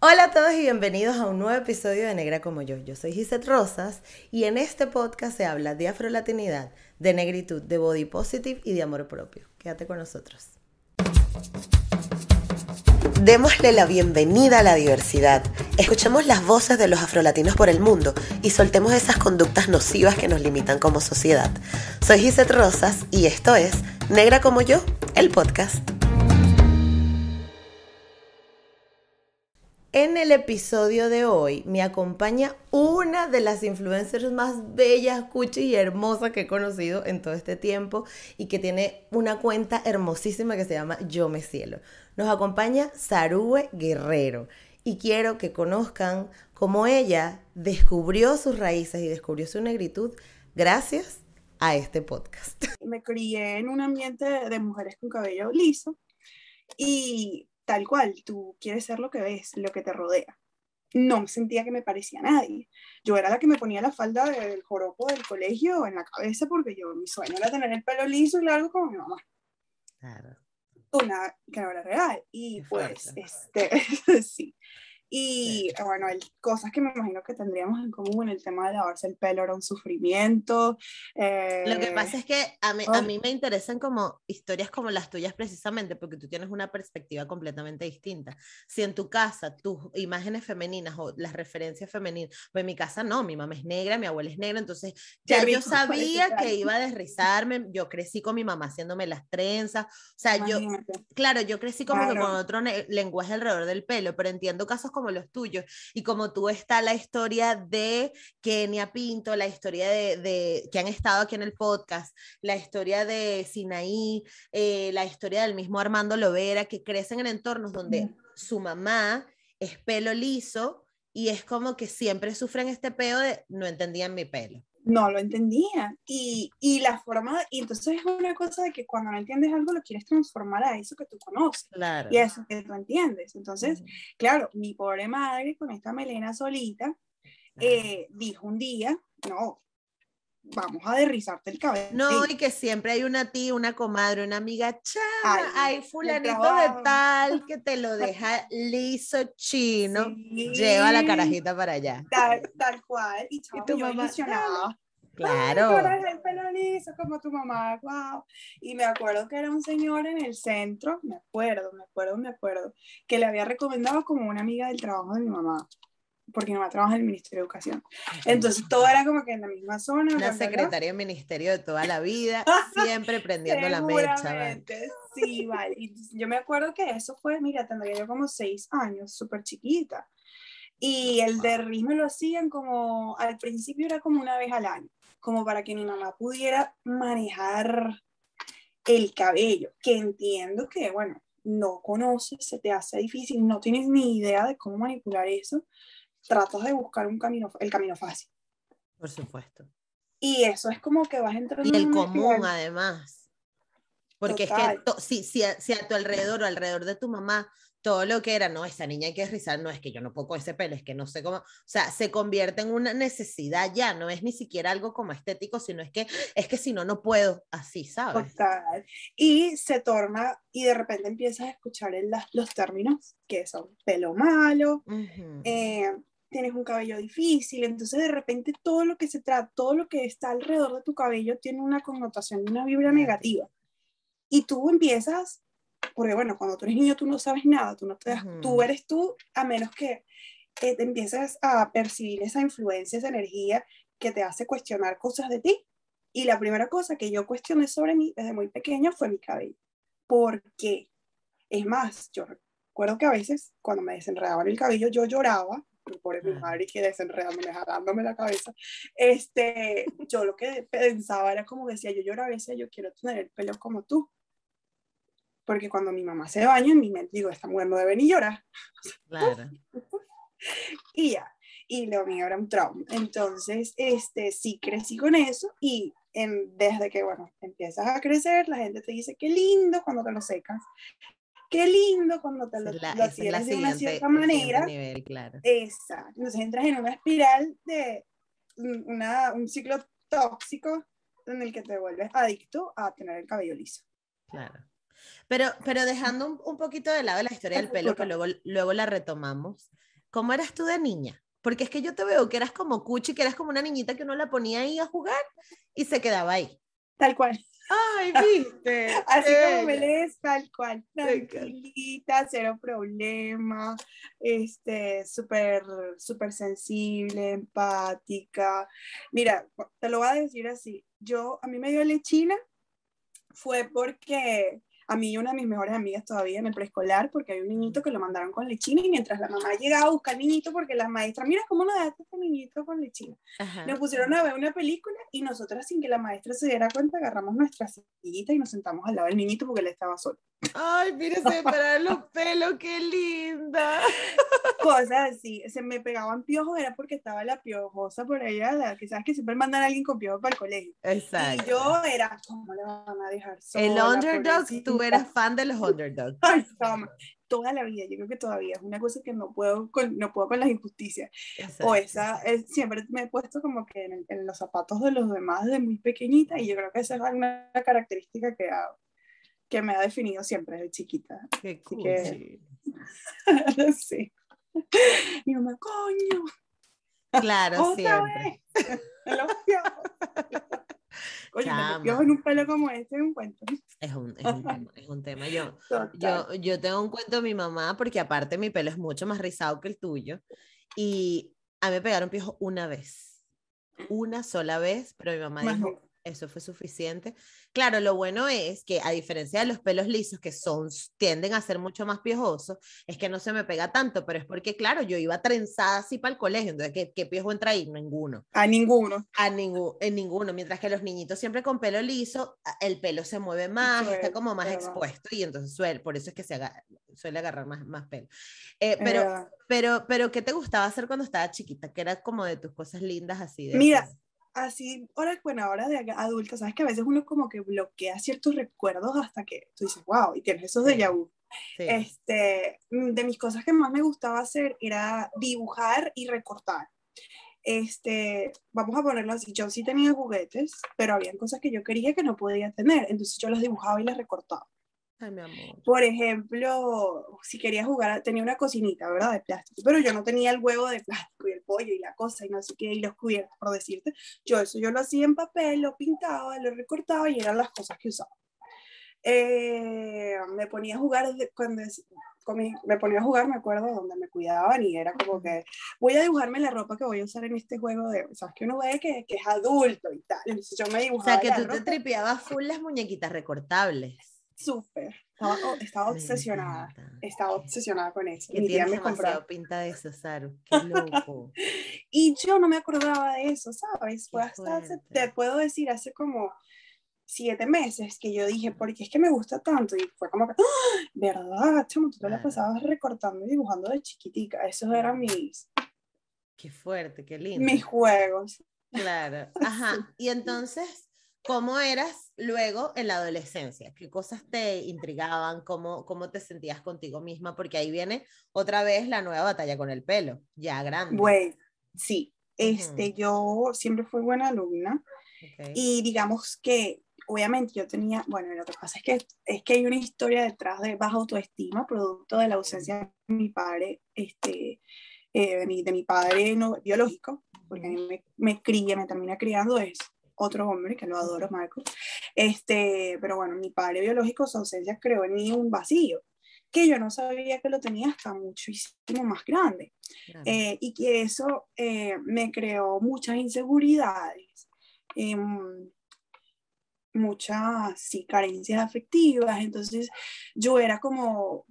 Hola a todos y bienvenidos a un nuevo episodio de Negra como yo. Yo soy Gisette Rosas y en este podcast se habla de afrolatinidad, de negritud, de body positive y de amor propio. Quédate con nosotros. Démosle la bienvenida a la diversidad. Escuchemos las voces de los afrolatinos por el mundo y soltemos esas conductas nocivas que nos limitan como sociedad. Soy Gisette Rosas y esto es Negra como yo, el podcast. En el episodio de hoy me acompaña una de las influencers más bellas, cuchis y hermosas que he conocido en todo este tiempo y que tiene una cuenta hermosísima que se llama Yo Me Cielo. Nos acompaña Sarue Guerrero y quiero que conozcan cómo ella descubrió sus raíces y descubrió su negritud gracias a este podcast. Me crié en un ambiente de mujeres con cabello liso y tal cual, tú quieres ser lo que ves, lo que te rodea. No sentía que me parecía nadie. Yo era la que me ponía la falda del joropo del colegio en la cabeza porque yo, mi sueño era tener el pelo liso y largo como mi mamá. Claro. Una que no era real. Y pues, este, sí. Y bueno, el, cosas que me imagino que tendríamos en común, el tema de lavarse el pelo era un sufrimiento. Lo que pasa eh, es que a mí, a mí me interesan como historias como las tuyas precisamente, porque tú tienes una perspectiva completamente distinta. Si en tu casa tus imágenes femeninas o las referencias femeninas, pues en mi casa no, mi mamá es negra, mi abuela es negra, entonces ya yo sabía que iba a desrizarme, yo crecí con mi mamá haciéndome las trenzas, o sea, yo, claro, yo crecí como que con otro lenguaje alrededor del pelo, pero entiendo casos como los tuyos. Y como tú está la historia de Kenia Pinto, la historia de, que han estado aquí en el podcast, la historia de Sinaí, eh, la historia del mismo Armando Lovera, que crecen en entornos donde su mamá es pelo liso y es como que siempre sufren este peo de no entendían mi pelo no lo entendía. Y, y, la forma, y entonces es una cosa de que cuando no entiendes algo lo quieres transformar a eso que tú conoces. Claro. Y a eso que tú entiendes. Entonces, claro, mi pobre madre con esta melena solita, eh, dijo un día, no, vamos a derrizarte el cabello. No, y que siempre hay una tía, una comadre, una amiga, chama, hay fulanito de tal que te lo deja liso chino, lleva la carajita para allá. Tal, cual, y, tu mamá, Claro. el pelo liso como tu mamá, wow. Y me acuerdo que era un señor en el centro, me acuerdo, me acuerdo, me acuerdo, que le había recomendado como una amiga del trabajo de mi mamá porque mi mamá trabaja en el Ministerio de Educación. Entonces todo era como que en la misma zona. Una secretaria del Ministerio de toda la vida, siempre prendiendo la mecha. Sí, vale. Y yo me acuerdo que eso fue, mira, tendría yo como seis años, súper chiquita. Y el de me lo hacían como, al principio era como una vez al año, como para que mi mamá pudiera manejar el cabello, que entiendo que, bueno, no conoces, se te hace difícil, no tienes ni idea de cómo manipular eso, tratas de buscar un camino, el camino fácil. Por supuesto. Y eso es como que vas entrando Y el común, además. Porque es que si, si, si, a tu alrededor o alrededor de tu mamá todo lo que era, no, esa niña hay que rizar, no es que yo no puedo ese pelo, es que no sé cómo, o sea, se convierte en una necesidad ya, no es ni siquiera algo como estético, sino es que, es que si no, no puedo, así, ¿sabes? Total. Y se torna, y de repente empiezas a escuchar los términos que son pelo malo, eh, tienes un cabello difícil, entonces de repente todo lo que se trata, todo lo que está alrededor de tu cabello tiene una connotación, una vibra negativa. Y tú empiezas porque bueno, cuando tú eres niño tú no sabes nada, tú no te das, tú eres tú a menos que te empieces a percibir esa influencia, esa energía que te hace cuestionar cosas de ti. Y la primera cosa que yo cuestioné sobre mí desde muy pequeña fue mi cabello. ¿Por qué? Es más, yo recuerdo que a veces cuando me desenredaban el cabello yo lloraba, por mi madre que desenredándome, jalándome la cabeza, este, yo lo que pensaba era como decía, yo lloro a veces, yo quiero tener el pelo como tú porque cuando mi mamá se baña, en mi mente digo, esta mujer no debe ni llorar. Claro. y ya, y lo mío era un trauma. Entonces, este, sí crecí con eso y en, desde que, bueno, empiezas a crecer, la gente te dice, qué lindo cuando te lo secas, qué lindo cuando te lo, lo tienes de una cierta manera. claro. Exacto. Entonces entras en una espiral de una, un ciclo tóxico en el que te vuelves adicto a tener el cabello liso. Claro. Pero, pero dejando un, un poquito de lado la historia del pelo, que luego, luego la retomamos, ¿cómo eras tú de niña? Porque es que yo te veo que eras como cuchi, que eras como una niñita que uno la ponía ahí a jugar y se quedaba ahí. Tal cual. Ay, viste. Así como me lees, tal cual. Tranquilita, cero problema. Este, súper, súper sensible, empática. Mira, te lo voy a decir así. Yo, a mí me dio lechina, fue porque a mí y una de mis mejores amigas todavía en el preescolar, porque hay un niñito que lo mandaron con lechina y mientras la mamá llegaba a buscar al niñito, porque la maestra, mira cómo nos dejaste este niñito con lechina. Nos pusieron a ver una película y nosotras, sin que la maestra se diera cuenta, agarramos nuestra sillita y nos sentamos al lado del niñito porque él estaba solo. Ay, mire, se me los pelos, qué linda. Cosas así, se me pegaban piojos, era porque estaba la piojosa por allá, la que sabes que siempre mandan a alguien con piojos para el colegio. Exacto. Y yo era, ¿cómo le van a dejar sola? El underdog, tú eras fan de los underdogs. Ay, toda la vida, yo creo que todavía es una cosa que no puedo con, no puedo con las injusticias. O esa, es, siempre me he puesto como que en, en, los zapatos de los demás desde muy pequeñita y yo creo que esa es una característica que ha, que me ha definido siempre desde chiquita. Qué cool. Que... sí. Mi mamá, coño. Claro, siempre. Los Oye, me en un pelo como este es un cuento. Es un, es un tema, es un tema. Yo, yo, yo tengo un cuento de mi mamá, porque aparte mi pelo es mucho más rizado que el tuyo, y a mí me pegaron piojo una vez, una sola vez, pero mi mamá dijo, eso fue suficiente. Claro, lo bueno es que a diferencia de los pelos lisos que son tienden a ser mucho más piojosos, es que no se me pega tanto, pero es porque claro, yo iba trenzada así para el colegio, entonces ¿qué, qué piojo entra ahí? Ninguno. A ninguno. A ningún, en ninguno, mientras que los niñitos siempre con pelo liso, el pelo se mueve más, está como más expuesto y entonces suele, por eso es que se suele agarrar más, más pelo. Eh, pero, pero, pero, ¿qué te gustaba hacer cuando estaba chiquita? Que era como de tus cosas lindas así. De Mira, así, ahora, bueno, ahora de adulta, sabes que a veces uno como que bloquea ciertos recuerdos hasta que tú dices, wow, y tienes esos de vu. Este, mm, de mis cosas que más me gustaba hacer era dibujar y recortar. Este, vamos a ponerlo así, yo sí tenía juguetes, pero había cosas que yo quería que no podía tener, entonces yo las dibujaba y las recortaba. Por ejemplo, si quería jugar, tenía una cocinita, ¿verdad? De plástico, pero yo no tenía el huevo de plástico y el pollo y la cosa y no sé qué, y los cubiertos, por decirte. Yo eso yo lo hacía en papel, lo pintaba, lo recortaba y eran las cosas que usaba. Eh, me ponía a jugar cuando me ponía a jugar, me acuerdo, donde me cuidaban y era como que voy a dibujarme la ropa que voy a usar en este juego de, sabes que uno ve que, que es adulto y tal, entonces yo me dibujaba. O sea, que tú te tripeabas full las muñequitas recortables. Súper. Estaba, estaba obsesionada. Estaba obsesionada con eso. Que tía me compró. pinta de eso, Saru. Qué loco. y yo no me acordaba de eso, ¿sabes? Fue hasta, te puedo decir, hace como siete meses que yo dije, ¿por qué es que me gusta tanto? Y fue como que, ¡Ah! ¿verdad, chamo? Tú te la pasabas recortando y dibujando de chiquitica. Esos eran mis... Qué fuerte, qué lindo. Mis juegos. Claro. Ajá. Y entonces, ¿Cómo eras luego en la adolescencia? ¿Qué cosas te intrigaban? ¿Cómo, cómo te sentías contigo misma? Porque ahí viene otra vez la nueva batalla con el pelo, ya grande. Bueno, sí. Este, Yo siempre fui buena alumna y digamos que obviamente yo tenía, bueno, lo que pasa es que, es que hay una historia detrás de baja autoestima, producto de la ausencia de mi padre, este, eh, de, mi, de, mi, padre no, biológico, porque a mí me, me cría, me termina criando eso otro hombre, que lo adoro, Marcos. Este, pero bueno, mi padre biológico, su ausencia creó en mí un vacío que yo no sabía que lo tenía hasta muchísimo más grande. Eh, y que eso eh, me creó muchas inseguridades, em, muchas sí, carencias afectivas. Entonces yo era como,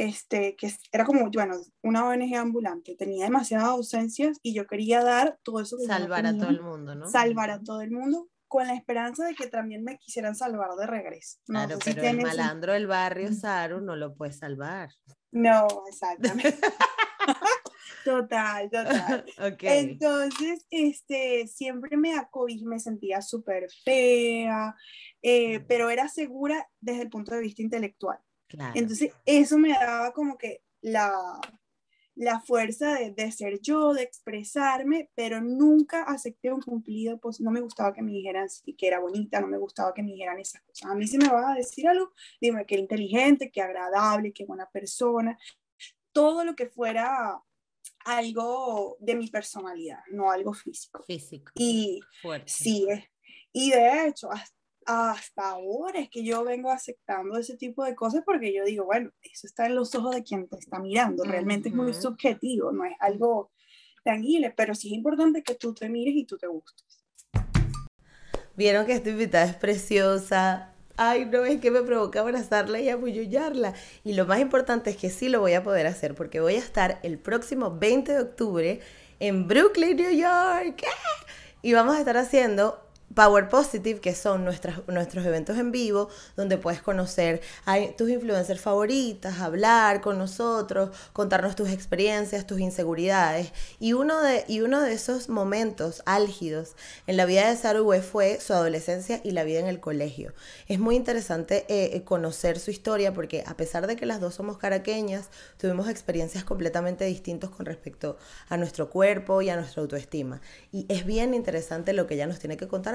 este, que era como, bueno, una ONG ambulante, tenía demasiadas ausencias y yo quería dar todo eso. salvar a todo el mundo, ¿no? Salvar a todo el mundo con la esperanza de que también me quisieran salvar de regreso. claro, pero el malandro del barrio, Saru, no lo puede salvar. No, exactamente. total, total. Entonces, este, siempre me acogí, me sentía súper fea, eh, pero era segura desde el punto de vista intelectual. Entonces, eso me daba como que la, la fuerza de, de, ser yo, de expresarme, pero nunca acepté un cumplido, pues no me gustaba que me dijeran que era bonita, no me gustaba que me dijeran esas cosas. A mí si me vas a decir algo, dime que inteligente, que agradable, que buena persona, todo lo que fuera algo de mi personalidad, no algo físico. Físico. Y sí, y de hecho, hasta, ahora es que yo vengo aceptando ese tipo de cosas porque yo digo, bueno, eso está en los ojos de quien te está mirando, realmente es muy subjetivo, no es algo tangible, pero sí es importante que tú te mires y tú te gustes. Vieron que esta invitada es preciosa, ay, no, es que me provoca abrazarla y abullullarla. Y lo más importante es que sí lo voy a poder hacer porque voy a estar el próximo 20 de octubre en Brooklyn, New York. Y vamos a estar haciendo Power Positive, que son nuestras, nuestros eventos en vivo, donde puedes conocer a tus influencers favoritas, hablar con nosotros, contarnos tus experiencias, tus inseguridades. Y uno de, y uno de esos momentos álgidos en la vida de Sarue fue su adolescencia y la vida en el colegio. Es muy interesante eh, eh, conocer su historia porque a pesar de que las dos somos caraqueñas, tuvimos experiencias completamente distintas con respecto a nuestro cuerpo y a nuestra autoestima. Y es bien interesante lo que ella nos tiene que contar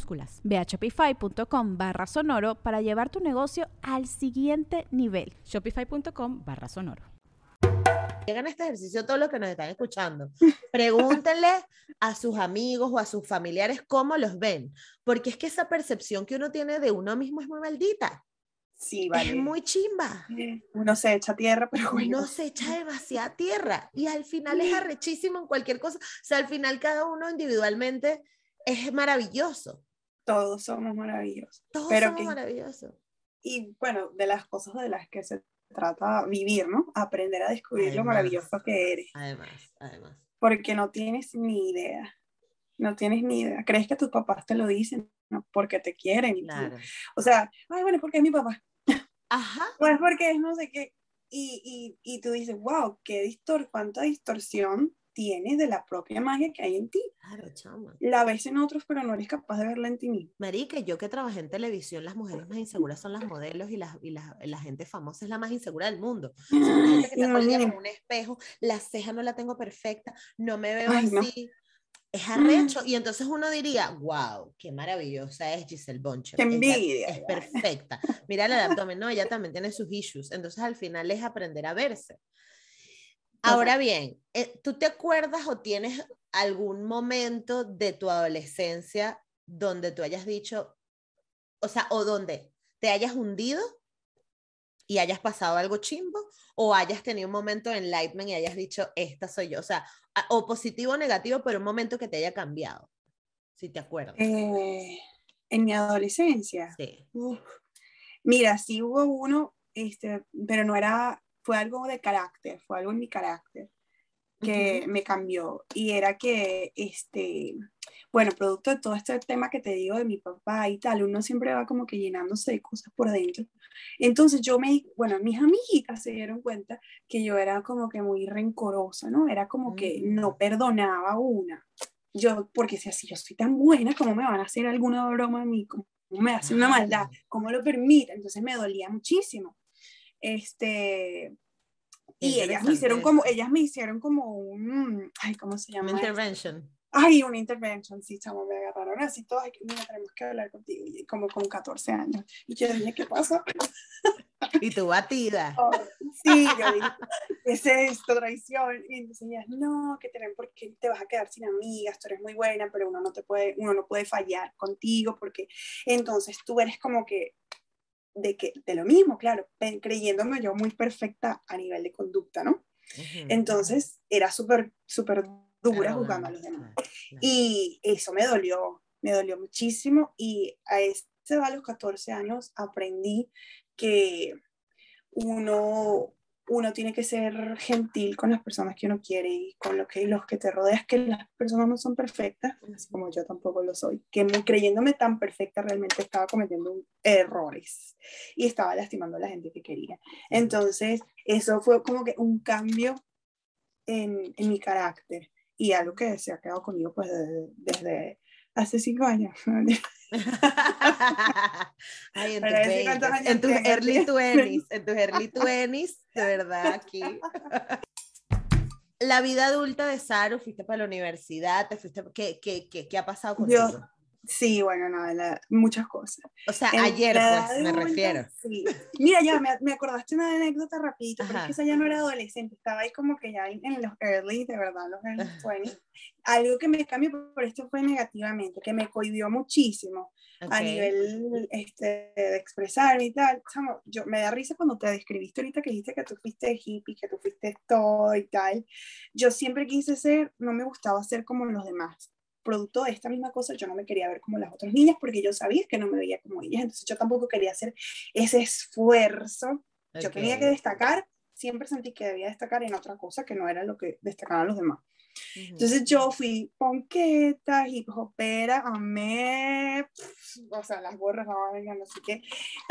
Ve a shopify.com barra sonoro para llevar tu negocio al siguiente nivel. Shopify.com barra sonoro. Hagan este ejercicio todos los que nos están escuchando. Pregúntenle a sus amigos o a sus familiares cómo los ven, porque es que esa percepción que uno tiene de uno mismo es muy maldita. Sí, vale. Es muy chimba. Uno se echa tierra, pero Uno se echa demasiada tierra y al final es arrechísimo en cualquier cosa. O sea, al final cada uno individualmente es maravilloso todos somos maravillosos. Todos pero somos maravillosos. Y bueno, de las cosas de las que se trata vivir, ¿no? Aprender a descubrir lo maravilloso que eres. Además, además. Porque no tienes ni idea. No tienes ni idea. ¿Crees que tus papás te lo dicen? No, porque te quieren. Claro. O sea, ay, bueno, porque es mi papá. Ajá. Pues porque es no sé qué. Y, y, y tú dices, wow, qué distor cuánta distorsión tienes de la propia magia que hay en ti. Claro, chama. La ves en otros, pero no eres capaz de verla en ti mismo. Marica, yo que trabajé en televisión, las mujeres más inseguras son las modelos y la, y la, la gente famosa es la más insegura del mundo. gente que te en un espejo, la ceja no la tengo perfecta, no me veo así. Es arrecho. Y entonces uno diría, wow, qué maravillosa es Giselle Boncher. Qué envidia. es perfecta. Mira el abdomen, no, ella también tiene sus issues. Entonces al final es aprender a verse. Ahora bien, eh, ¿tú te acuerdas o tienes algún momento de tu adolescencia donde tú hayas dicho, o sea, o donde te hayas hundido y hayas pasado algo chimbo, o hayas tenido un momento de enlightenment y hayas dicho, esta soy yo, o sea, o positivo o negativo, pero un momento que te haya cambiado, si te acuerdas. Eh, en mi adolescencia. Sí. Mira, sí hubo uno, este, pero no era fue algo de carácter, fue algo en mi carácter que me cambió y era que, este, bueno, producto de todo este tema que te digo de mi papá y tal, uno siempre va como que llenándose de cosas por dentro. Entonces yo me, bueno, mis amiguitas se dieron cuenta que yo era como que muy rencorosa, ¿no? Era como que no mm. perdonaba una. Yo, porque si así yo soy tan buena, ¿cómo me van a hacer alguna broma a mí? ¿Cómo me hacen una maldad? ¿Cómo lo permiten? Entonces me dolía muchísimo. Este, y ellas me hicieron como, ellas me hicieron como un, ay, ¿cómo se llama? intervention. Ay, una intervention, sí, chamo, me agarraron así todas, mira, tenemos que hablar contigo, y como con 14 años. Y yo dije, ¿qué pasa? Y tu batida. Oh, sí, yo dije, es esto, traición. Y entonces ellas, no, que tienen porque te vas a quedar sin amigas, tú eres muy buena, pero uno no te puede, uno no puede fallar contigo, porque entonces tú eres como que de que de lo mismo, claro, creyéndome yo muy perfecta a nivel de conducta, ¿no? Entonces era súper, súper dura jugando a los demás. Y eso me dolió, me dolió muchísimo y a ese a los 14 años aprendí que uno, uno tiene que ser gentil con las personas que uno quiere y con lo que, los que te rodeas, que las personas no son perfectas, así como yo tampoco lo soy, que creyéndome tan perfecta realmente estaba cometiendo errores y estaba lastimando a la gente que quería. Entonces, eso fue como que un cambio en, en mi carácter y algo que se ha quedado conmigo pues desde, hace cinco años. Ay, en, tus early twenties, en tus early twenties, de verdad, aquí. La vida adulta de Saru, fuiste para la universidad, te fuiste, ¿qué, qué, qué, qué ha pasado contigo? Sí, bueno, nada, muchas cosas. O sea, ayer, pues, me refiero. Sí. Mira, ya me, me, acordaste una anécdota rapidito, pero es que esa ya no era adolescente, estaba ahí como que ya en, los early, de verdad, los early 20. Algo que me cambió por esto fue negativamente, que me cohibió muchísimo a nivel este, de expresarme y tal. yo, me da risa cuando te describiste ahorita que dijiste que tú fuiste hippie, que tú fuiste todo y tal. Yo siempre quise ser, no me gustaba ser como los demás producto de esta misma cosa, yo no me quería ver como las otras niñas porque yo sabía que no me veía como ellas, entonces yo tampoco quería hacer ese esfuerzo. Yo tenía que destacar, siempre sentí que debía destacar en otra cosa que no era lo que destacaban los demás. Entonces yo fui ponqueta, hip hopera, amé, o sea, las gorras, no sé qué,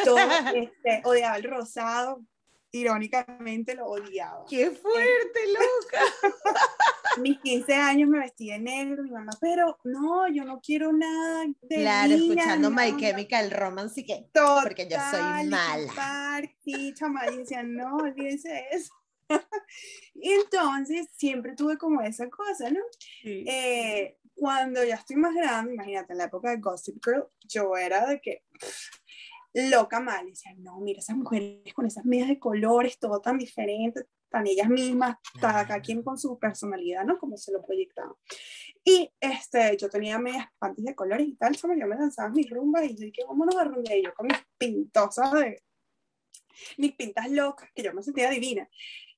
todo, este, odiaba el rosado, irónicamente lo odiaba. ¡Qué fuerte, loca! Mis 15 años me vestí de negro, mi mamá, pero no, yo no quiero nada de Claro, escuchando My Chemical Romance y que, todo porque yo soy mala. Party, chaval, y decían, no, olvídense eso. y entonces siempre tuve como esa cosa, ¿no? Eh, cuando ya estoy más grande, imagínate, en la época de Gossip Girl, yo era de que loca mal. Y decía, no, mira, esas mujeres con esas medias de colores, todo tan diferente, tan ellas mismas, cada quien con su personalidad, ¿no? Como se lo proyectaban. Y este, yo tenía medias panties de colores y tal, yo me lanzaba mis rumbas y yo dije, vámonos a rumbear. Y yo con mis pintosas de, mis pintas locas, que yo me sentía divina.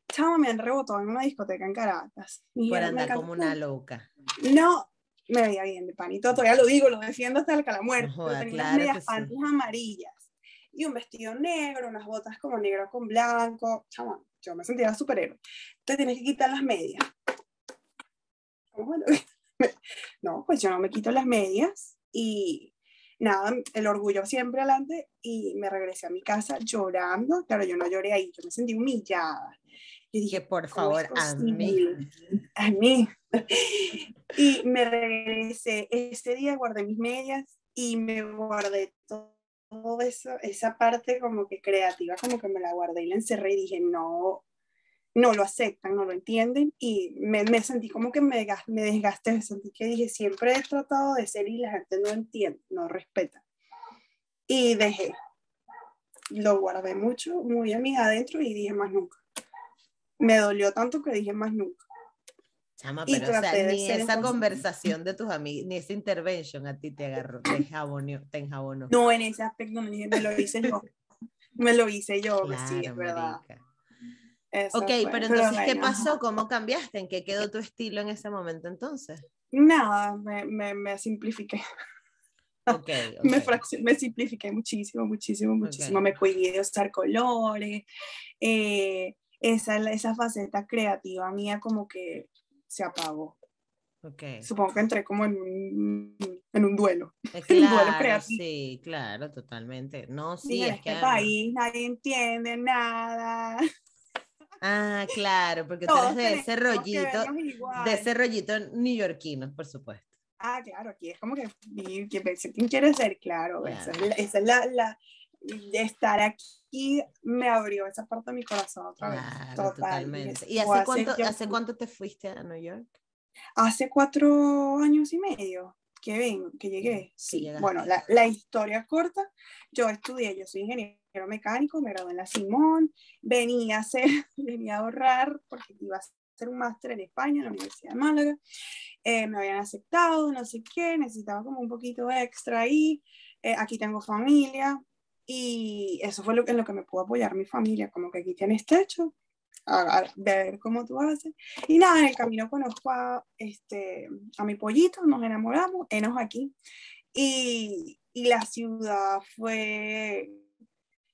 Chama, me han rebotado en una discoteca en Caracas. Por andar como una loca. No, me veía bien de panito, todavía lo digo, lo defiendo hasta el calamuerto. No tenía medias panties amarillas y un vestido negro, unas botas como negro con blanco. Chama, yo me sentía superhéroe. Te tienes que quitar las medias. No, pues yo no me quito las medias y nada, el orgullo siempre adelante y me regresé a mi casa llorando. Claro, yo no lloré ahí, yo me sentí humillada. Yo dije, por favor, a mí. A mí. Y me regresé. Ese día guardé mis medias y me guardé todo eso, esa parte como que creativa, como que me la guardé y la encerré y dije, no, no lo aceptan, no lo entienden y me, me sentí como que me, me desgasté, sentí que dije, siempre he tratado de ser y la gente no entiende, no respeta. Y dejé, lo guardé mucho, muy a mí adentro y dije más nunca. Me dolió tanto que dije más nunca. Chama, pero o sea, ni esa conversación de tus amigos, ni esa intervention a ti te agarró, te jabonó, te enjabonó. No, en ese aspecto me lo hice yo. me lo hice yo, sí, es verdad. ok, pero entonces, ¿qué pasó? ¿Cómo cambiaste? ¿En qué quedó tu estilo en ese momento entonces? Nada, me, me, me simplifiqué. Okay, me, me, simplifiqué muchísimo, muchísimo, muchísimo. Me cuidé de usar colores. Eh, esa, esa faceta creativa mía como que se apagó. Okay. Supongo que entré como en un, en un duelo. Claro, Sí, claro, totalmente. No, sí, en este país nadie entiende nada. Ah, claro, porque tú eres de ese rollito, de ese rollito neoyorquino, por supuesto. Ah, claro, aquí es como que, ¿quién quiere ser? Claro, esa es, la, la, estar aquí me abrió esa parte de mi corazón otra vez. totalmente. ¿Y hace cuánto, hace cuánto te fuiste a New York? Hace cuatro años y medio que ven, que llegué. Sí, bueno, la, la, historia corta, yo estudié, yo soy ingeniero mecánico, me gradué en la Simón, venía a hacer, venía a ahorrar porque iba a hacer un máster en España, en la Universidad de Málaga, eh, me habían aceptado, no sé qué, necesitaba como un poquito extra ahí, eh, aquí tengo familia, y eso fue lo, en lo que me pudo apoyar mi familia, como que aquí tienes techo, a, ver cómo tú haces. Y nada, en el camino conozco a, este, a mi pollito, nos enamoramos, enos aquí. Y, y la ciudad fue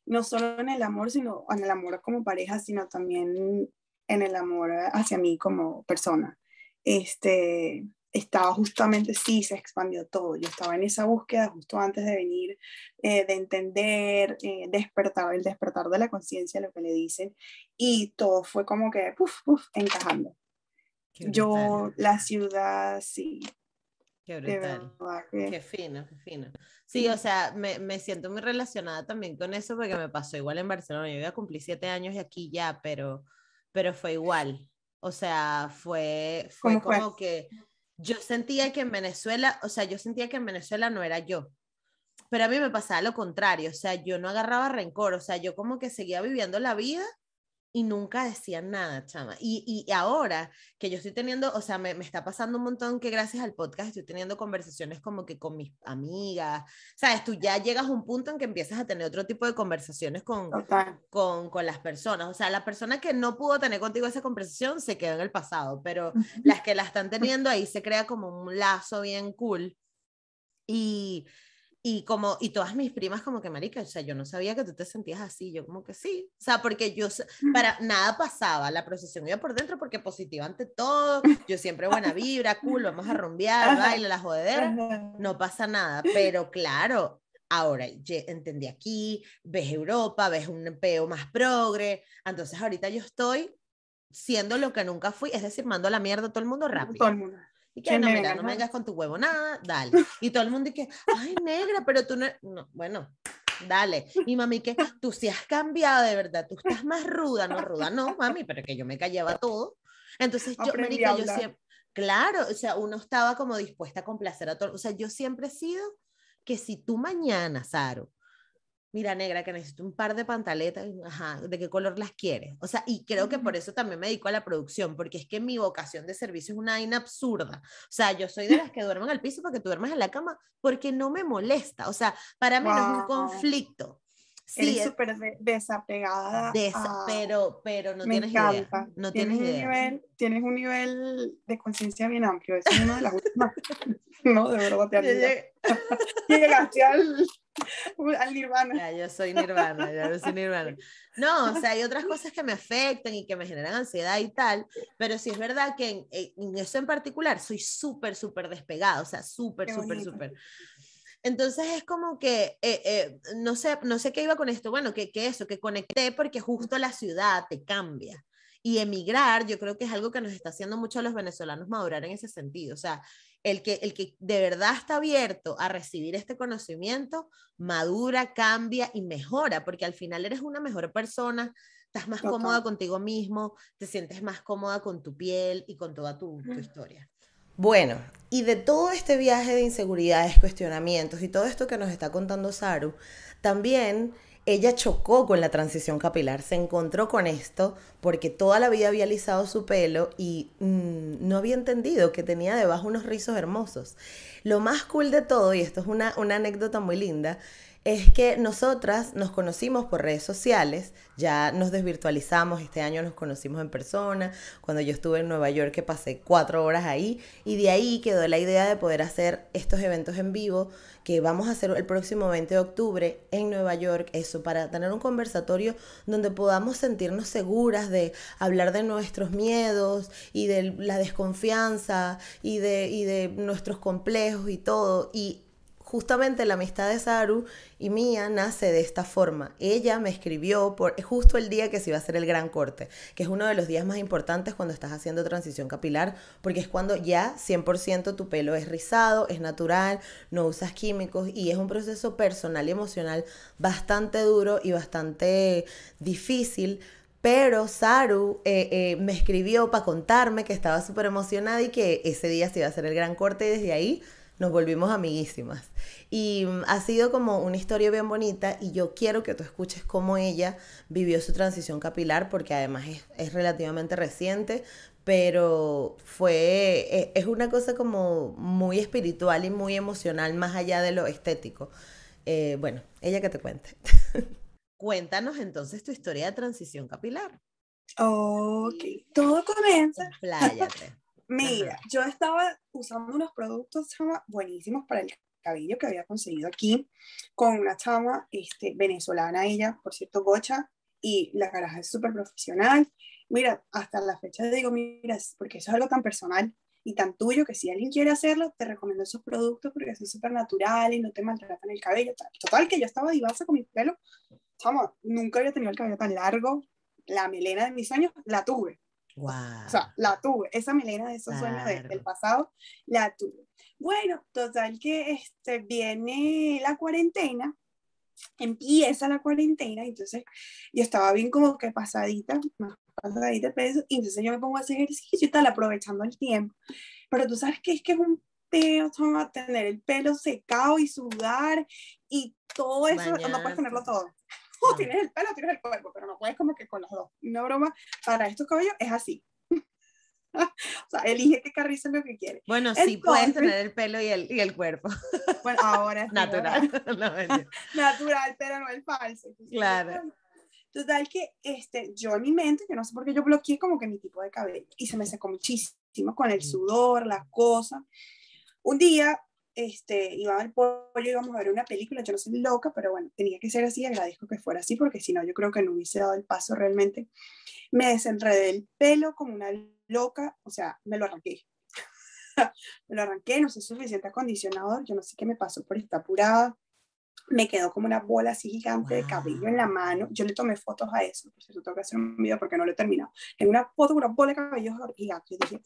no solo en el amor, sino en el amor como pareja, sino también en el amor hacia mí como persona. Este, estaba justamente, sí, se expandió todo. Yo estaba en esa búsqueda justo antes de venir, eh, de entender, eh, despertar, el despertar de la conciencia, lo que le dicen, y todo fue como que, puf, puf, encajando. Yo, la ciudad, sí. Qué brutal. Qué fino, qué fino. Sí, o sea, me, me, siento muy relacionada también con eso porque me pasó igual en Barcelona. Yo voy a cumplir siete años y aquí ya, pero, pero fue igual. O sea, fue, fue como que yo sentía que en Venezuela, o sea, yo sentía que en Venezuela no era yo. Pero a mí me pasaba lo contrario, o sea, yo no agarraba rencor, o sea, yo como que seguía viviendo la vida y nunca decían nada, chama. Y, y ahora que yo estoy teniendo, o sea, me, me, está pasando un montón que gracias al podcast estoy teniendo conversaciones como que con mis amigas, sabes, tú ya llegas a un punto en que empiezas a tener otro tipo de conversaciones con, con, con, las personas. O sea, la persona que no pudo tener contigo esa conversación se quedó en el pasado, pero las que la están teniendo ahí se crea como un lazo bien cool. Y, y como, y todas mis primas como que, marica, o sea, yo no sabía que tú te sentías así, yo como que sí, o sea, porque yo, para nada pasaba, la procesión iba por dentro porque positiva ante todo, yo siempre buena vibra, cool, vamos a rumbear, baile, la jodedera, no pasa nada, pero claro, ahora entendí aquí, ves Europa, ves un peo más progre, entonces ahorita yo estoy siendo lo que nunca fui, es decir, mando la mierda a todo el mundo rápido. Todo el mundo. Y que no, mira, no me vengas con tu huevo, nada, dale. Y todo el mundo dice, ay, negra, pero tú no, no, bueno, dale. Y mami, que tú sí has cambiado de verdad, tú estás más ruda, no ruda, no, mami, pero que yo me callaba todo. Entonces yo, marica, yo siempre, claro, o sea, uno estaba como dispuesta a complacer a todo, o sea, yo siempre he sido que si tú mañana, Saro, mira negra, que necesito un par de pantaletas, ajá, ¿de qué color las quieres? O sea, y creo que por eso también me dedico a la producción, porque es que mi vocación de servicio es una vaina absurda. O sea, yo soy de las que duermen al piso para que tú duermas en la cama, porque no me molesta. O sea, para mí no es un conflicto. Sí, es súper desapegada. pero, pero no tienes idea. No tienes, idea. Nivel, tienes un nivel de conciencia bien amplio. Es una de las últimas. no, de verdad te Llegaste al, al nirvana. Ya, yo soy nirvana, ya yo soy nirvana. No, o sea, hay otras cosas que me afectan y que me generan ansiedad y tal, pero sí es verdad que en, eso en particular soy súper, súper despegada, o sea, súper, súper, súper. Entonces es como que, eh, eh, no, sé, no sé qué iba con esto, bueno, que, que eso, que conecté porque justo la ciudad te cambia. Y emigrar, yo creo que es algo que nos está haciendo mucho a los venezolanos madurar en ese sentido. O sea, el que, el que de verdad está abierto a recibir este conocimiento, madura, cambia y mejora, porque al final eres una mejor persona, estás más cómoda contigo mismo, te sientes más cómoda con tu piel y con toda tu, tu historia. Bueno, y de todo este viaje de inseguridades, cuestionamientos y todo esto que nos está contando Saru, también ella chocó con la transición capilar, se encontró con esto porque toda la vida había alisado su pelo y mm, no había entendido que tenía debajo unos rizos hermosos. Lo más cool de todo, y esto es una, una anécdota muy linda, es que nosotras nos conocimos por redes sociales, ya nos desvirtualizamos, este año nos conocimos en persona, cuando yo estuve en Nueva York que pasé cuatro horas ahí y de ahí quedó la idea de poder hacer estos eventos en vivo que vamos a hacer el próximo 20 de octubre en Nueva York, eso, para tener un conversatorio donde podamos sentirnos seguras de hablar de nuestros miedos y de la desconfianza y de, y de nuestros complejos y todo. Y justamente la amistad de Saru y mía nace de esta forma. Ella me escribió por justo el día que se iba a hacer el gran corte, que es uno de los días más importantes cuando estás haciendo transición capilar, porque es cuando ya 100% tu pelo es rizado, es natural, no usas químicos y es un proceso personal y emocional bastante duro y bastante difícil. Pero Saru eh, eh, me escribió para contarme que estaba súper emocionada y que ese día se iba a hacer el gran corte y desde ahí nos volvimos amiguísimas. Y mm, ha sido como una historia bien bonita y yo quiero que tú escuches cómo ella vivió su transición capilar porque además es, relativamente reciente, pero fue, e, es, una cosa como muy espiritual y muy emocional más allá de lo estético. Eh, bueno, ella que te cuente. Cuéntanos entonces tu historia de transición capilar. Ok, todo comienza. Pláyate. Mira, yo estaba usando unos productos buenísimos para el cabello que había conseguido aquí con una chama este, venezolana, ella, por cierto, Gocha, y la garaja es súper profesional. Mira, hasta la fecha digo, mira, porque eso es algo tan personal y tan tuyo que si alguien quiere hacerlo, te recomiendo esos productos porque son súper naturales y no te maltratan el cabello. Total, que yo estaba divasa con mi pelo. Chama, nunca había tenido el cabello tan largo. La melena de mis sueños la tuve. O sea, la tuve, esa melena de esos sueños del pasado, la tuve. Bueno, total que este, viene la cuarentena, empieza la cuarentena, entonces yo estaba bien como que pasadita, más pasadita de peso, y entonces yo me pongo a hacer ejercicio y tal, aprovechando el tiempo. Pero tú sabes que es que es un peo, tener el pelo secado y sudar y todo eso, no puedes tenerlo todo. O tienes el pelo, tienes el cuerpo, pero no puedes como que con los dos. Una broma para estos cabellos es así. o sea, elige qué carrizo es lo que quieres. Bueno, sí puedes tener el pelo y el, y el cuerpo. Bueno, ahora es natural. natural, pero no el falso. Claro. Total que este, yo en mi mente, que no sé por qué yo bloqueé como que mi tipo de cabello y se me secó muchísimo con el sudor, las cosas. Un día este, iba al pollo, íbamos a ver una película, yo no soy loca, pero bueno, tenía que ser así, agradezco que fuera así, porque si no, yo creo que no hubiese dado el paso realmente. Me desenredé el pelo como una loca, o sea, me lo arranqué. me lo arranqué, no sé suficiente acondicionador, yo no sé qué me pasó por esta apurada. Me quedó como una bola así gigante de cabello en la mano. Yo le tomé fotos a eso, por cierto, tengo que hacer un video porque no lo he terminado. En una foto, una bola de cabello gigante. Yo dije,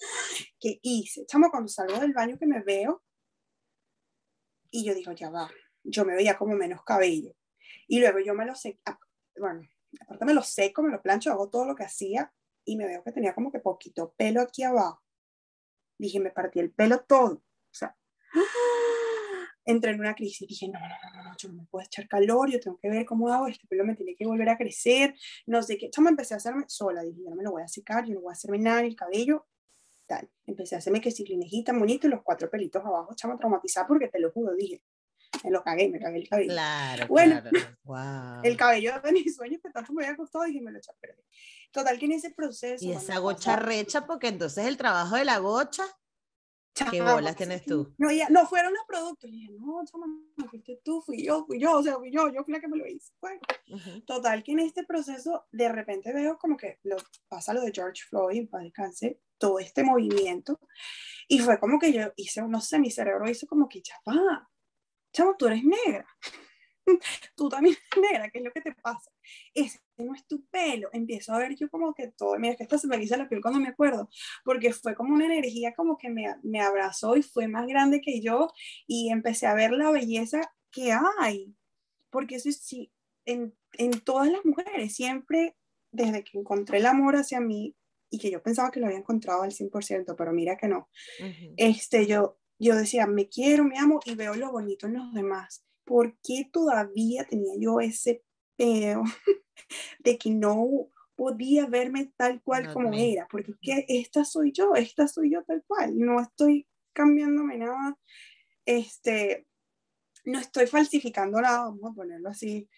¿qué hice? Chamo, cuando salgo del baño que me veo, y yo digo, ya va, yo me veía como menos cabello. Y luego yo me lo sé, bueno, aparte me lo seco, me lo plancho, hago todo lo que hacía y me veo que tenía como que poquito pelo aquí abajo. Dije, me partí el pelo todo. O sea, entré en una crisis. Dije, no, no, no, no, yo no me puedo echar calor, yo tengo que ver cómo hago, este pelo me tiene que volver a crecer, no sé qué. Yo me empecé a hacerme sola, dije, no me lo voy a secar, yo no voy a hacerme nada en el cabello, Empecé a hacerme que si clinejita bonito y los cuatro pelitos abajo, chama, traumatizada porque te lo juro, dije, me lo cagué, me cagué el cabello. Claro, bueno, el cabello de mis sueños que tanto me había costado, dije, me lo eché a perder. Total que en ese proceso... Y esa gocha recha, porque entonces el trabajo de la gocha ¿Qué bolas tienes tú? No, ya, no fueron los productos. Y dije, no, chama, no fuiste tú, fui yo, fui yo, o sea, fui yo, yo fui la que me lo hice. Bueno, total que en este proceso de repente veo como que lo, pasa lo de George Floyd, para descanse, todo este movimiento. Y fue como que yo hice, no sé, mi cerebro hizo como que, chapa, chamo, tú eres negra. tú también eres negra, ¿qué es lo que te pasa? Ese no es tu pelo. Empiezo a ver yo como que todo, mira, que esto se me dice la piel cuando me acuerdo, porque fue como una energía como que me, me abrazó y fue más grande que yo y empecé a ver la belleza que hay. Porque eso sí, en, en todas las mujeres, siempre desde que encontré el amor hacia mí, y que yo pensaba que lo había encontrado al 100%, pero mira que no. este, yo, yo decía, me quiero, me amo y veo lo bonito en los demás. ¿Por qué todavía tenía yo ese pedo de que no podía verme tal cual como era? Porque que esta soy yo, esta soy yo tal cual, no estoy cambiándome nada, este, no estoy falsificando nada, vamos a ponerlo así.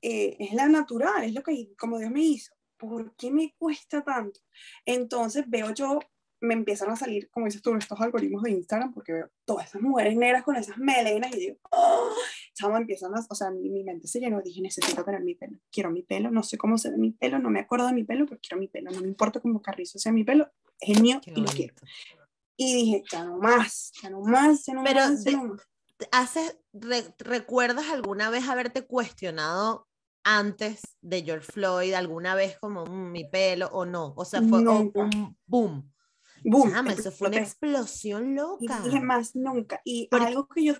Eh, es la natural, es lo que como Dios me hizo. ¿por qué me cuesta tanto? Entonces veo yo, me empiezan a salir, como dices tú, estos algoritmos de Instagram, porque veo todas esas mujeres negras con esas melenas y digo, ¡oh! Chama, empiezan a, o sea, mi, mi, mente se llenó, dije, necesito tener mi pelo, quiero mi pelo, no sé cómo se ve mi pelo, no me acuerdo de mi pelo, pero quiero mi pelo, no me importa cómo carrizo sea mi pelo, es mío y lo quiero. Y dije, ya no más, ya no más, ya no pero más, no más haces, ¿recuerdas alguna vez haberte cuestionado antes de George Floyd, alguna vez como mm, mi pelo o no? O sea, fue un boom. Boom. eso fue una explosión loca. Y dije más nunca. Y algo que yo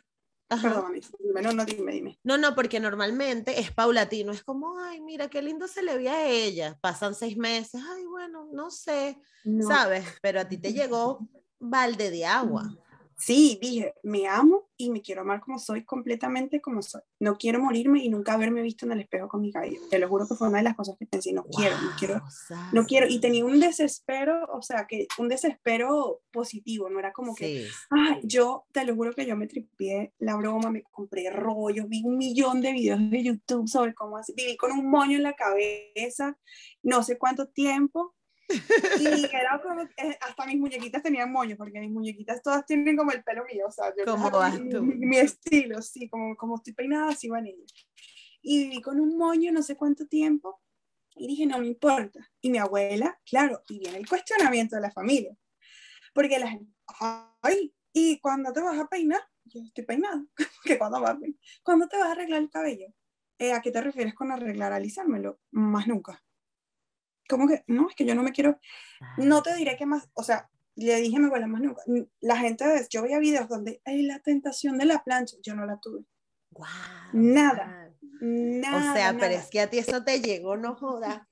Perdón, no, no, dime, dime. No, no, porque normalmente es paulatino, es como, ay, mira, qué lindo se le ve a ella. Pasan seis meses, ay, bueno, no sé, ¿sabes? Pero a ti te llegó balde de agua. Sí, dije, me amo y me quiero amar como soy, completamente como soy. No quiero morirme y nunca haberme visto en el espejo con mi cabello. Te lo juro que fue una de las cosas que pensé, no quiero, no quiero, no quiero. Y tenía un desespero, o sea, que un desespero positivo, no era como que, ay, yo, te lo juro que yo me tripié la broma, me compré rollos, vi un millón de videos de YouTube sobre cómo viví con un moño en la cabeza, no sé cuánto tiempo, y era como, eh, hasta mis muñequitas tenían moños, porque mis muñequitas todas tienen como el pelo mío, o sea, yo, ¿Cómo vas tú? Mi, estilo, sí, como, como estoy peinada, así van ellos. Y viví con un moño no sé cuánto tiempo, y dije, no me importa. Y mi abuela, claro, y viene el cuestionamiento de la familia, porque la gente, ay, ¿y cuando te vas a peinar? Yo estoy peinada, que cuando vas a peinar? ¿Cuándo te vas a arreglar el cabello? Eh, ¿A qué te refieres con arreglar, alisármelo? Más nunca como que, no, es que yo no me quiero, no te diré que más, o sea, le dije mi abuela más nunca, la gente, yo veía videos donde hay la tentación de la plancha, yo no la tuve. Wow, nada, nada. O sea, pero es que a ti eso te llegó, no jodas,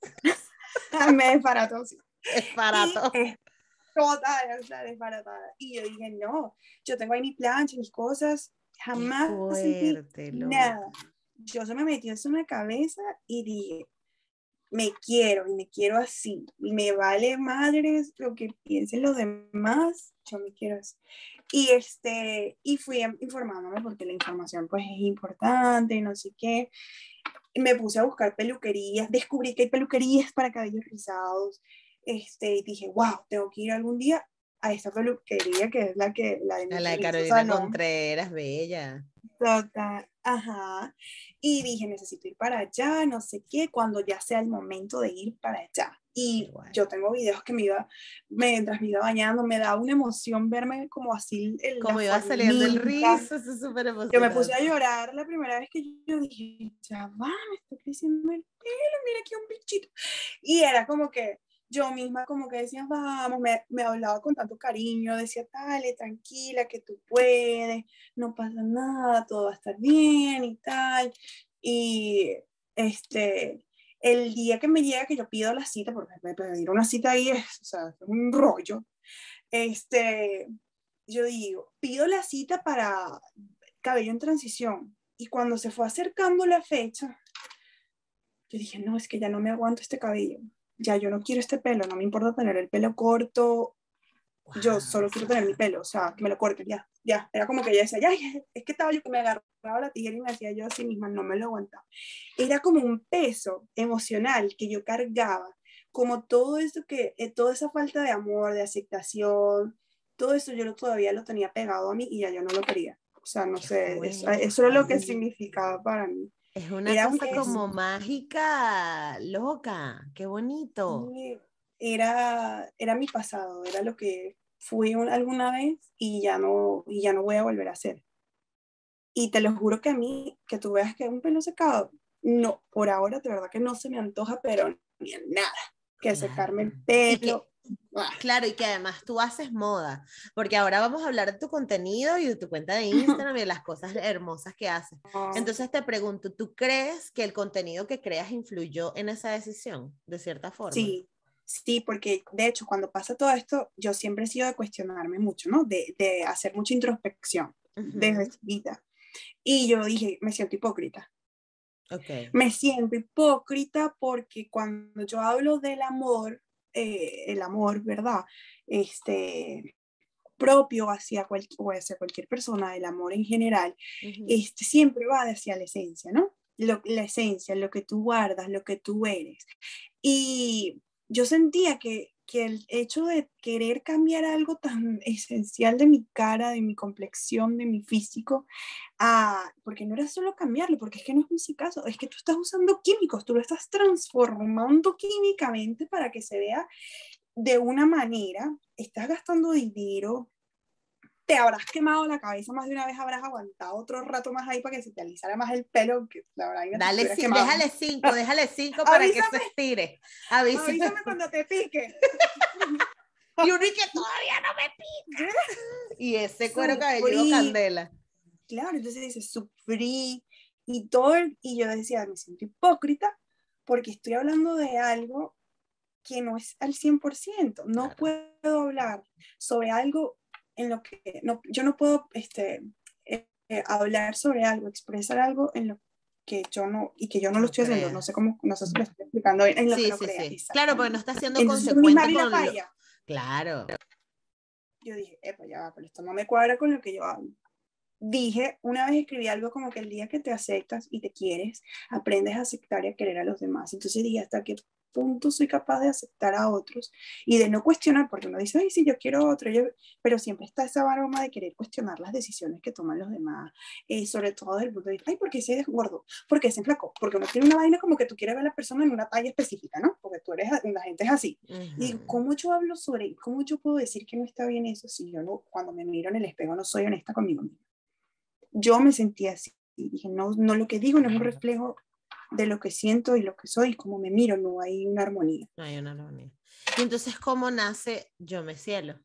me desbarató, sí. Desbarató. total, o sea, desbaratada. Y yo dije, no, yo tengo ahí mi plancha, mis cosas, jamás sentí nada. Yo se me metió eso en la cabeza y dije, me quiero y me quiero así. Me vale madres lo que piensen los demás, yo me quiero así. Y, este, y fui informándome porque la información pues es importante y no sé qué. Me puse a buscar peluquerías, descubrí que hay peluquerías para cabellos rizados. Este, y dije, wow, tengo que ir algún día a esta peluquería que es la que la de, la de Carolina Contreras, bella. Total, ajá. Y dije, necesito ir para allá, no sé qué, cuando ya sea el momento de ir para allá. Y yo tengo videos que me iba, mientras me iba bañando, me da una emoción verme como así. El, como iba saliendo el rizo, eso es súper emocionante. Yo me puse a llorar la primera vez que yo dije, ya va, me está creciendo el pelo, mira aquí un bichito. Y era como que, yo misma como que decía, vamos, me, me, hablaba con tanto cariño, decía, dale, tranquila, que tú puedes, no pasa nada, todo va a estar bien y tal. Y este, el día que me llega, que yo pido la cita, porque me pedir una cita ahí es, o sea, es un rollo, este, yo digo, pido la cita para cabello en transición. Y cuando se fue acercando la fecha, yo dije, no, es que ya no me aguanto este cabello ya yo no quiero este pelo, no me importa tener el pelo corto, yo solo quiero tener mi pelo, o sea, que me lo corten, ya, ya. Era como que ella decía, ya, es que estaba yo que me agarraba la tijera y me hacía yo así misma, no me lo aguantaba. Era como un peso emocional que yo cargaba, como todo eso que, eh, toda esa falta de amor, de aceptación, todo eso yo todavía lo tenía pegado a mí y ya yo no lo quería. O sea, no sé, eso, eso era lo que significaba para mí. Es una cosa como mágica, loca, qué bonito. Era, era mi pasado, era lo que fui alguna vez y ya no, y ya no voy a volver a hacer. Y te lo juro que a mí, que tú veas que es un pelo secado, no, por ahora de verdad que no se me antoja, pero ni en nada, que secarme el pelo. Ah. Claro, y que además tú haces moda, porque ahora vamos a hablar de tu contenido y de tu cuenta de Instagram y de las cosas hermosas que haces. Ah. Entonces te pregunto, ¿tú crees que el contenido que creas influyó en esa decisión, de cierta forma? Sí, sí, porque de hecho cuando pasa todo esto, yo siempre he sido de cuestionarme mucho, ¿no? De, de hacer mucha introspección desde chiquita. Y yo dije, me siento hipócrita. Okay. Me siento hipócrita porque cuando yo hablo del amor, eh, el amor, ¿verdad? Este, propio hacia, cual, hacia cualquier persona, el amor en general, este, siempre va hacia la esencia, ¿no? Lo, la esencia, lo que tú guardas, lo que tú eres. Y yo sentía que que el hecho de querer cambiar algo tan esencial de mi cara, de mi complexión, de mi físico, ah, porque no era solo cambiarlo, porque es que no es un caso, es que tú estás usando químicos, tú lo estás transformando químicamente para que se vea de una manera, estás gastando dinero, te habrás quemado la cabeza más de una vez, habrás aguantado otro rato más ahí para que se te alisara más el pelo. Que la verdad, Dale, déjale cinco, déjale cinco para que se estire. Avísame, Avísame cuando te pique. y uno y que todavía no me pica. y ese cuero cabelludo candela. Claro, entonces dice, sufrí y todo, y yo decía, me siento hipócrita porque estoy hablando de algo que no es al 100%. No puedo hablar sobre algo en lo que no, yo no puedo este, eh, eh, hablar sobre algo, expresar algo en lo que yo no, y que yo no lo estoy haciendo, no sé cómo, no sé si lo estoy explicando en lo que no sí, sí. Claro, porque no está siendo consecuente con lo... Claro. Yo dije, epa, ya va, pero esto no me cuadra con lo que yo hablo. Dije, una vez escribí algo como que el día que te aceptas y te quieres, aprendes a aceptar y a querer a los demás. Entonces dije, hasta que punto soy capaz de aceptar a otros y de no cuestionar, porque uno dice, ay, sí, yo quiero otro, yo... pero siempre está esa aroma de querer cuestionar las decisiones que toman los demás, eh, sobre todo desde el punto de ay, ¿por qué se gordo? ¿Por qué se enflacó? Porque uno tiene una vaina como que tú quieres ver a la persona en una talla específica, ¿no? Porque tú eres, la gente es así. Y ¿cómo yo hablo sobre, cómo yo puedo decir que no está bien eso si yo no, cuando me miro en el espejo no soy honesta conmigo misma? Yo me sentía así. Y dije, no, no, lo que digo no es un reflejo de lo que siento y lo que soy, como me miro, no hay una armonía. No hay una armonía. Y entonces, ¿cómo nace Yo me cielo?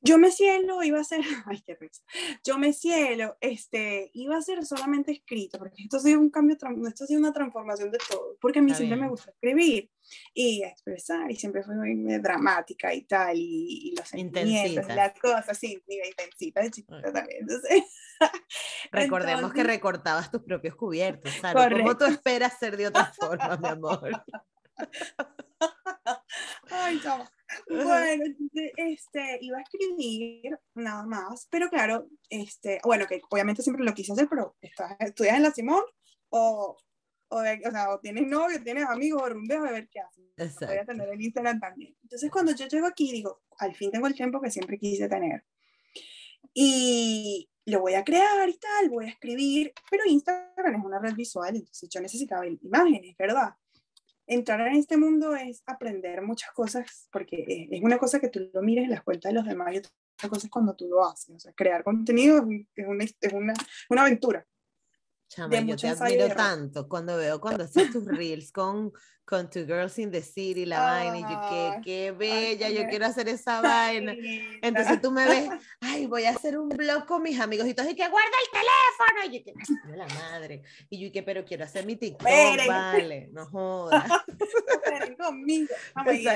Yo me cielo iba a ser, ay qué risa, yo me cielo, este, iba a ser solamente escrito, porque esto ha sido un cambio, esto ha sido una transformación de todo, porque a mí siempre me gusta escribir y expresar, y siempre fui muy dramática y tal, y, los sentimientos, las cosas, sí, intensita de chiquita también, entonces... Recordemos que recortabas tus propios cubiertos, ¿sabes? ¿Cómo tú esperas ser de otra forma, mi amor? Ay, chava. Bueno, este, iba a escribir nada más, pero claro, este, bueno, que obviamente siempre lo quise hacer, pero estás, estudias en la Simón o, o, o, sea, o tienes novio, tienes amigos o rumbeos, a ver qué haces. Voy a tener el Instagram también. Entonces, cuando yo llego aquí, digo, al fin tengo el tiempo que siempre quise tener. Y lo voy a crear y tal, voy a escribir, pero Instagram es una red visual, entonces yo necesitaba imágenes, ¿verdad? Entrar en este mundo es aprender muchas cosas, porque es una cosa que tú lo mires en las cuentas de los demás y otra cosa es cuando tú lo haces. Crear contenido es una, es una, una aventura. Chama, yo te admiro tanto cuando veo cuando haces tus reels con, con Two Girls in the City, la vaina, y yo, qué, qué bella, yo quiero hacer esa vaina. Entonces tú me ves, ay, voy a hacer un blog con mis amigos, y todos, y que guarda el teléfono, y yo, que, la madre, y yo, que, pero quiero hacer mi TikTok, vale, no jodas. Conmigo,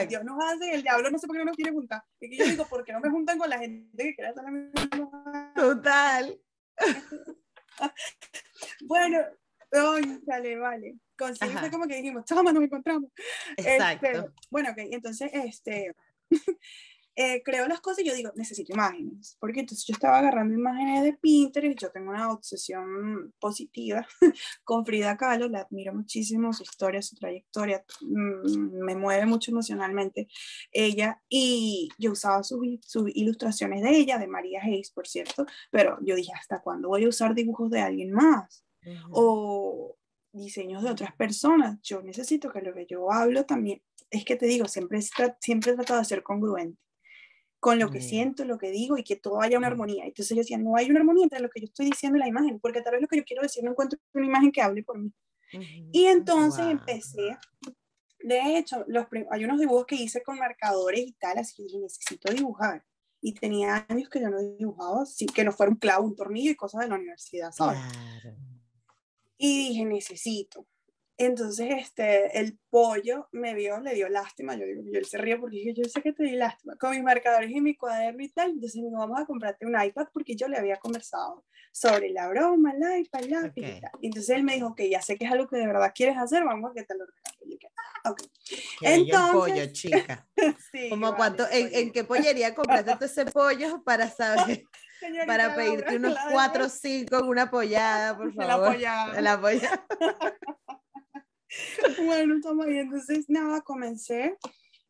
Dios nos hace, el diablo no sé por qué no nos quiere juntar, y que yo digo, ¿por qué no me juntan con la gente que quiere hacer la misma? Total. bueno, Ay, vale, vale. Consciente como que dijimos, toma, nos encontramos. Exacto. Este, bueno, ok, entonces, este, eh, creo las cosas y yo digo, necesito imágenes, porque entonces yo estaba agarrando imágenes de Pinterest, yo tengo una obsesión positiva con Frida Kahlo, la admiro muchísimo, su historia, su trayectoria, mm, me mueve mucho emocionalmente ella, y yo usaba sus, sus ilustraciones de ella, de María Hayes, por cierto, pero yo dije, ¿hasta cuándo voy a usar dibujos de alguien más? o diseños de otras personas. Yo necesito que lo que yo hablo también, es que te digo, siempre, siempre he tratado de ser congruente con lo que siento, lo que digo y que todo haya una armonía. Entonces yo decía, no hay una armonía entre lo que yo estoy diciendo y la imagen, porque tal vez lo que yo quiero decir no encuentro una imagen que hable por mí. Y entonces empecé, de hecho, los, hay unos dibujos que hice con marcadores y tal, así que necesito dibujar. Y tenía años que yo no dibujaba, sin que no fuera un clavo, un tornillo y cosas de la universidad, ¿sabes? Claro. Y dije, necesito. Entonces, este, el pollo me vio, le dio lástima. Yo digo, yo se ríe porque dije, yo sé que te di lástima. Con mis marcadores y mi cuaderno y tal. Entonces, me dijo, vamos a comprarte un iPad porque yo le había conversado sobre la broma, el iPad, la okay. y tal. Entonces, él me dijo, que ya sé que es algo que de verdad quieres hacer, vamos a que te lo regalo. Y dije, ah, ok. Entonces, pollo, chica. sí, Como cuánto, en, ¿en, qué pollería compraste ese pollo para saber? para pedirte unos cuatro o cinco en una apoyada, por favor. La apoyada. La apoyada. bueno, estamos ahí. Entonces, nada, comencé.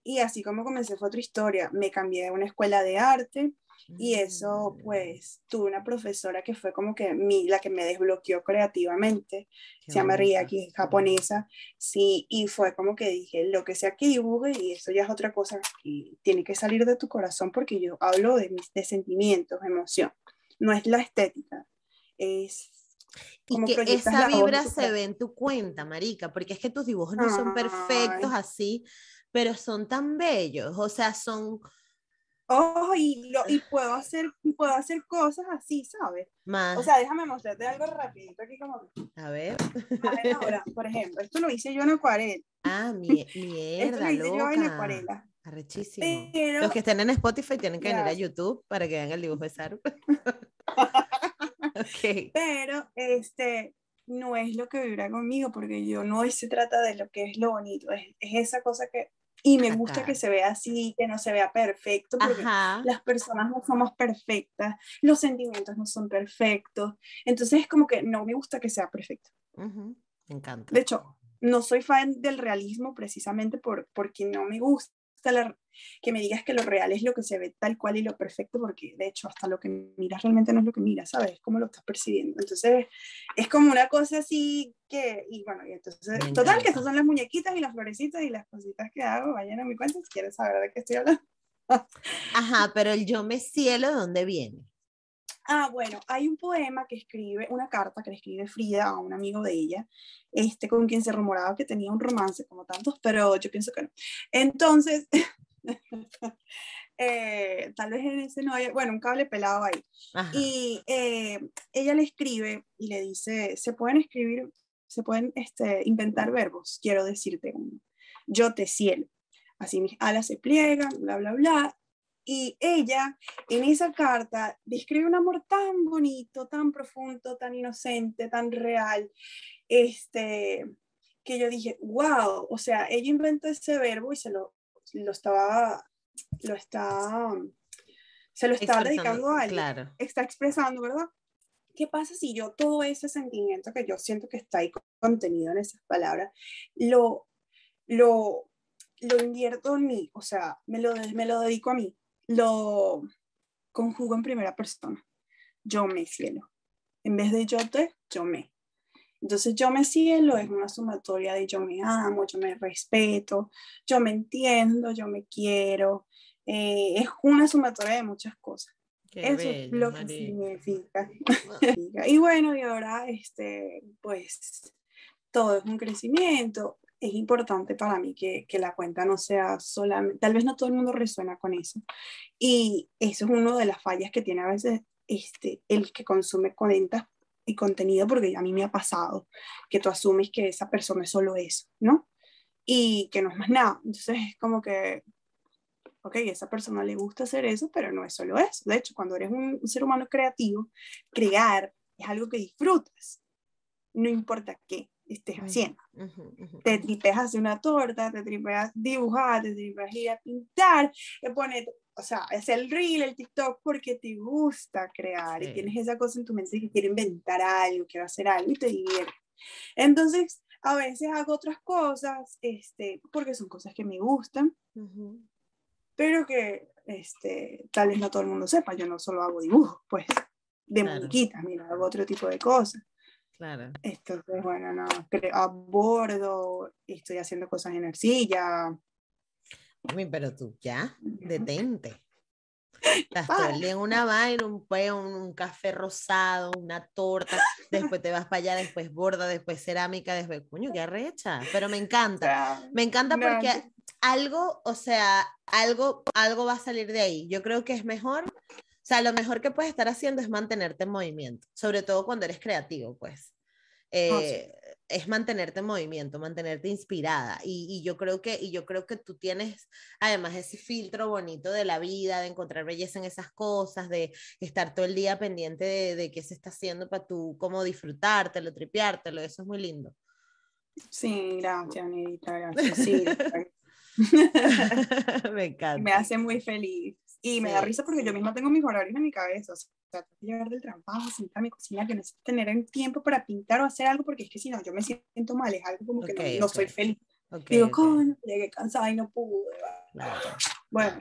Y así como comencé fue otra historia. Me cambié de una escuela de arte Y eso, mm. pues, tuve una profesora que fue como que mi, la que me desbloqueó creativamente, se llama Riaki, es japonesa, sí, y fue como que dije, lo que sea que dibuje, y eso ya es otra cosa, y tiene que salir de tu corazón porque yo hablo de mis de sentimientos, emoción, no es la estética, es y que esa vibra se ve en tu cuenta, marica, porque es que tus dibujos no son perfectos así, pero son tan bellos, o sea, son... Oh, y, lo, y puedo, hacer, puedo hacer cosas así, ¿sabes? Más. O sea, déjame mostrarte algo rapidito aquí como... A ver. ahora, por ejemplo, esto lo hice yo en acuarela. Ah, mi, mierda, esto lo hice yo en acuarela. Arrechísimo. Los que estén en Spotify tienen que venir a YouTube para que vean el dibujo de Saru. okay. Pero, este, no es lo que vibra conmigo, porque yo no se trata de lo que es lo bonito, es, es esa cosa que y me gusta que se vea así, que no se vea perfecto, porque las personas no somos perfectas, los sentimientos no son perfectos. Entonces es como que no me gusta que sea perfecto. Me encanta. De hecho, no soy fan del realismo precisamente por, porque no me gusta que me digas que lo real es lo que se ve tal cual y lo perfecto, porque de hecho hasta lo que miras realmente no es lo que miras, ¿sabes? Cómo lo estás percibiendo. Entonces es como una cosa así que, y bueno, y entonces, total, que estas son las muñequitas y las florecitas y las cositas que hago, vayan a mi cuenta si quieren saber de qué estoy hablando. Ajá, pero el yo me cielo, ¿de dónde viene? Ah, bueno, hay un poema que escribe, una carta que le escribe Frida a un amigo de ella, este, con quien se rumoraba que tenía un romance como tantos, pero yo pienso que no. Entonces, eh, tal vez en ese no hay, bueno, un cable pelado ahí. Y eh, ella le escribe y le dice, se pueden escribir, se pueden este, inventar verbos, quiero decirte uno. Yo te cielo. Así mis alas se pliegan, bla, bla, bla, y ella en esa carta describe un amor tan bonito, tan profundo, tan inocente, tan real, este, que yo dije, wow, o sea, ella inventó ese verbo y se lo, lo estaba, lo está, se lo está dedicando a alguien, claro. está expresando, ¿verdad? ¿Qué pasa si yo todo ese sentimiento que yo siento que está ahí contenido en esas palabras, lo, lo, lo invierto en mí, o sea, me lo, me lo dedico a mí? Lo conjugo en primera persona. Yo me cielo. En vez de yo te, yo me. Entonces yo me cielo es una sumatoria de yo me amo, yo me respeto, yo me entiendo, yo me quiero. Eh, es una sumatoria de muchas cosas. Eso es lo que significa. y bueno, y ahora, este, pues, todo es un crecimiento es importante para mí que, que, la cuenta no sea solamente, tal vez no todo el mundo resuena con eso. Y eso es una de las fallas que tiene a veces este, el que consume cuentas y contenido, porque a mí me ha pasado que tú asumes que esa persona es solo eso, ¿no? Y que no es más nada. Entonces es como que, ok, a esa persona le gusta hacer eso, pero no es solo eso. De hecho, cuando eres un, un ser humano creativo, crear es algo que disfrutas, no importa qué estés haciendo. Te tripeas hacer una torta, te tripeas dibujar, te tripeas ir a pintar, te pones, o sea, es el reel, el TikTok, porque te gusta crear y tienes esa cosa en tu mente que quiero inventar algo, quiero hacer algo y te divierte. Entonces, a veces hago otras cosas, este, porque son cosas que me gustan, pero que este, tal vez no todo el mundo sepa, yo no solo hago dibujos, pues, de muñequitas, mira, hago otro tipo de cosas. Claro. Entonces, bueno, no, abordo, estoy haciendo cosas en arcilla. Pero tú ya, detente. Estás en una vaina, un, un, un, café rosado, una torta, después te vas para allá, después borda, después cerámica, después, coño, qué arrecha. Pero me encanta, me encanta porque algo, o sea, algo, algo va a salir de ahí. Yo creo que es mejor o sea, lo mejor que puedes estar haciendo es mantenerte en movimiento, sobre todo cuando eres creativo, pues. Ah, eh, es mantenerte en movimiento, mantenerte inspirada. Y, yo creo que, y yo creo que tú tienes además ese filtro bonito de la vida, de encontrar belleza en esas cosas, de estar todo el día pendiente de, de qué se está haciendo para tú, cómo disfrutártelo, tripeártelo. Eso es muy lindo. Sí, gracias, Anita, gracias. Sí, me encanta. Me hace muy feliz. Y me da risa porque yo misma tengo mis horarios en mi cabeza. O sea, tengo que llegar del trabajo, sentar a mi cocina, que necesito tener el tiempo para pintar o hacer algo, porque es que si no, yo me siento mal, es algo como que no, soy feliz. Digo, coño, llegué cansada y no pude. Bueno.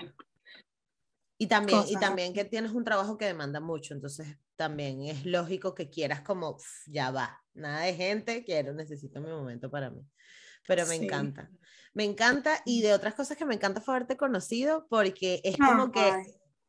Y también, y también que tienes un trabajo que demanda mucho, entonces también es lógico que quieras como, ya va, nada de gente, quiero, necesito mi momento para mí. Pero me encanta. Me encanta y de otras cosas que me encanta fue haberte conocido porque es como que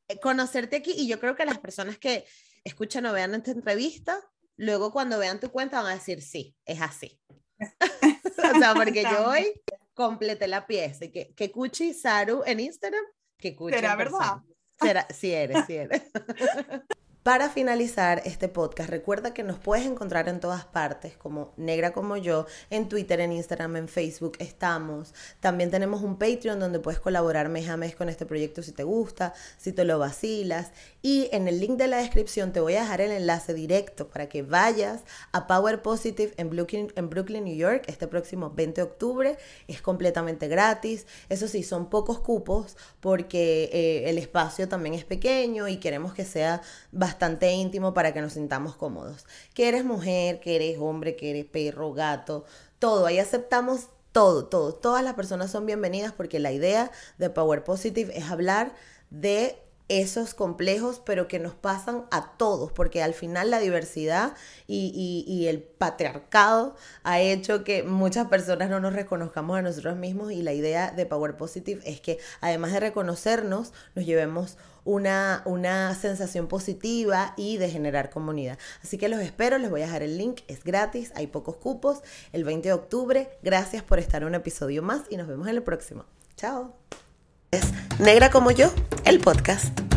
eh, conocerte aquí y yo creo que las personas que escuchan o vean esta entrevista, luego cuando vean tu cuenta van a decir, sí, es así. o sea, porque yo hoy completé la pieza y que, que Cuchi Saru en Instagram, que Cuchi ¿Será verdad? Será, sí eres, sí eres. Para finalizar este podcast, recuerda que nos puedes encontrar en todas partes, como Negra como yo, en Twitter, en Instagram, en Facebook, estamos. También tenemos un Patreon donde puedes colaborar mes a mes con este proyecto si te gusta, si te lo vacilas. Y en el link de la descripción te voy a dejar el enlace directo para que vayas a Power Positive en Brooklyn, en Brooklyn New York, este próximo 20 de octubre. Es completamente gratis. Eso sí, son pocos cupos porque eh, el espacio también es pequeño y queremos que sea bastante íntimo para que nos sintamos cómodos. Que eres mujer, que eres hombre, que eres perro, gato, todo. Ahí aceptamos todo, todo. Todas las personas son bienvenidas porque la idea de Power Positive es hablar de esos complejos, pero que nos pasan a todos, porque al final la diversidad y, el patriarcado ha hecho que muchas personas no nos reconozcamos a nosotros mismos y la idea de Power Positive es que además de reconocernos, nos llevemos una, una sensación positiva y de generar comunidad. Así que los espero, les voy a dejar el link, es gratis, hay pocos cupos, el 20 de octubre. Gracias por estar en un episodio más y nos vemos en el próximo. Chao. Negra como yo, el podcast.